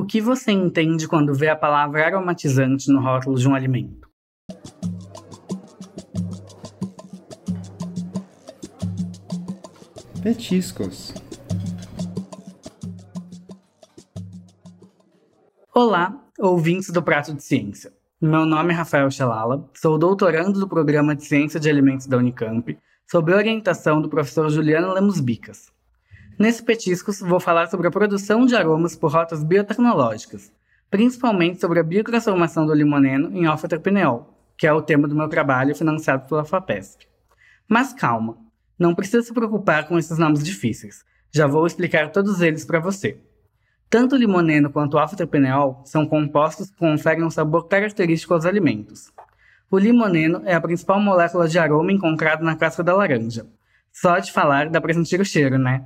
O que você entende quando vê a palavra aromatizante no rótulo de um alimento? Petiscos. Olá, ouvintes do Prato de Ciência. Meu nome é Rafael Chalala, sou doutorando do Programa de Ciência de Alimentos da Unicamp, sob orientação do professor Juliano Lemos Bicas. Nesse Petiscos, vou falar sobre a produção de aromas por rotas biotecnológicas, principalmente sobre a biotransformação do limoneno em alfa-terpineol, que é o tema do meu trabalho financiado pela FAPESP. Mas calma, não precisa se preocupar com esses nomes difíceis, já vou explicar todos eles para você. Tanto o limoneno quanto o alfa-terpineol são compostos que conferem um sabor característico aos alimentos. O limoneno é a principal molécula de aroma encontrada na casca da laranja. Só de falar dá para sentir o cheiro, né?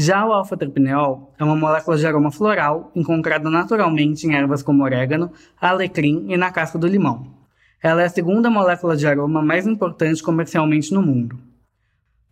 Já o alfa-terpineol é uma molécula de aroma floral encontrada naturalmente em ervas como orégano, alecrim e na casca do limão. Ela é a segunda molécula de aroma mais importante comercialmente no mundo.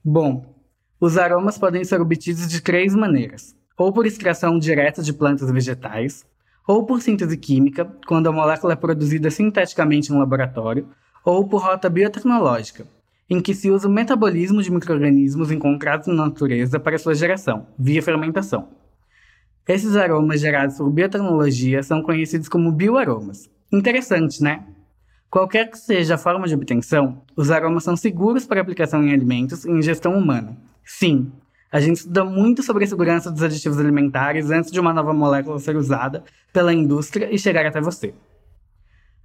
Bom, os aromas podem ser obtidos de três maneiras: ou por extração direta de plantas vegetais, ou por síntese química, quando a molécula é produzida sinteticamente em laboratório, ou por rota biotecnológica, em que se usa o metabolismo de microrganismos encontrados na natureza para sua geração, via fermentação. Esses aromas gerados por biotecnologia são conhecidos como bioaromas. Interessante, né? Qualquer que seja a forma de obtenção, os aromas são seguros para aplicação em alimentos e ingestão humana. Sim, a gente estuda muito sobre a segurança dos aditivos alimentares antes de uma nova molécula ser usada pela indústria e chegar até você.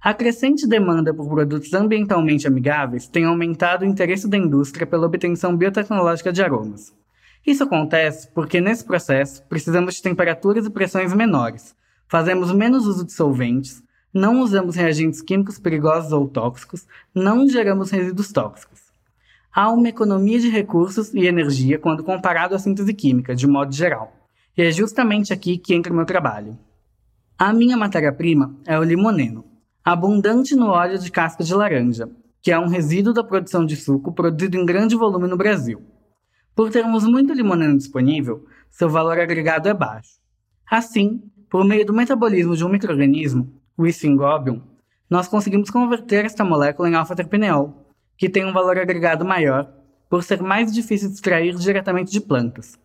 A crescente demanda por produtos ambientalmente amigáveis tem aumentado o interesse da indústria pela obtenção biotecnológica de aromas. Isso acontece porque, nesse processo, precisamos de temperaturas e pressões menores, fazemos menos uso de solventes, não usamos reagentes químicos perigosos ou tóxicos, não geramos resíduos tóxicos. Há uma economia de recursos e energia quando comparado à síntese química, de modo geral. E é justamente aqui que entra o meu trabalho. A minha matéria-prima é o limoneno, abundante no óleo de casca de laranja, que é um resíduo da produção de suco produzido em grande volume no Brasil. Por termos muito limoneno disponível, seu valor agregado é baixo. Assim, por meio do metabolismo de um microorganismo, o Sphingóbium, nós conseguimos converter esta molécula em alfa-terpineol, que tem um valor agregado maior, por ser mais difícil de extrair diretamente de plantas.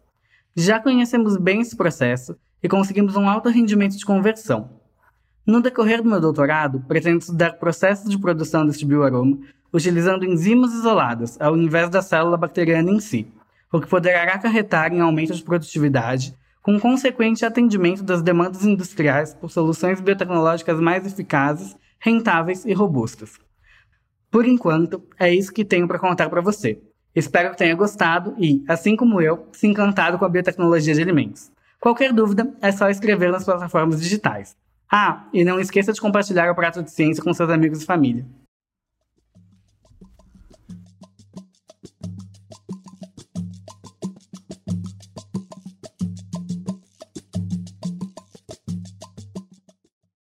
Já conhecemos bem esse processo e conseguimos um alto rendimento de conversão, no decorrer do meu doutorado, pretendo estudar processos de produção deste bioaroma utilizando enzimas isoladas, ao invés da célula bacteriana em si, o que poderá acarretar em aumento de produtividade, com consequente atendimento das demandas industriais por soluções biotecnológicas mais eficazes, rentáveis e robustas. Por enquanto, é isso que tenho para contar para você. Espero que tenha gostado e, assim como eu, se encantado com a biotecnologia de alimentos. Qualquer dúvida, é só escrever nas plataformas digitais. Ah, e não esqueça de compartilhar o prato de ciência com seus amigos e família.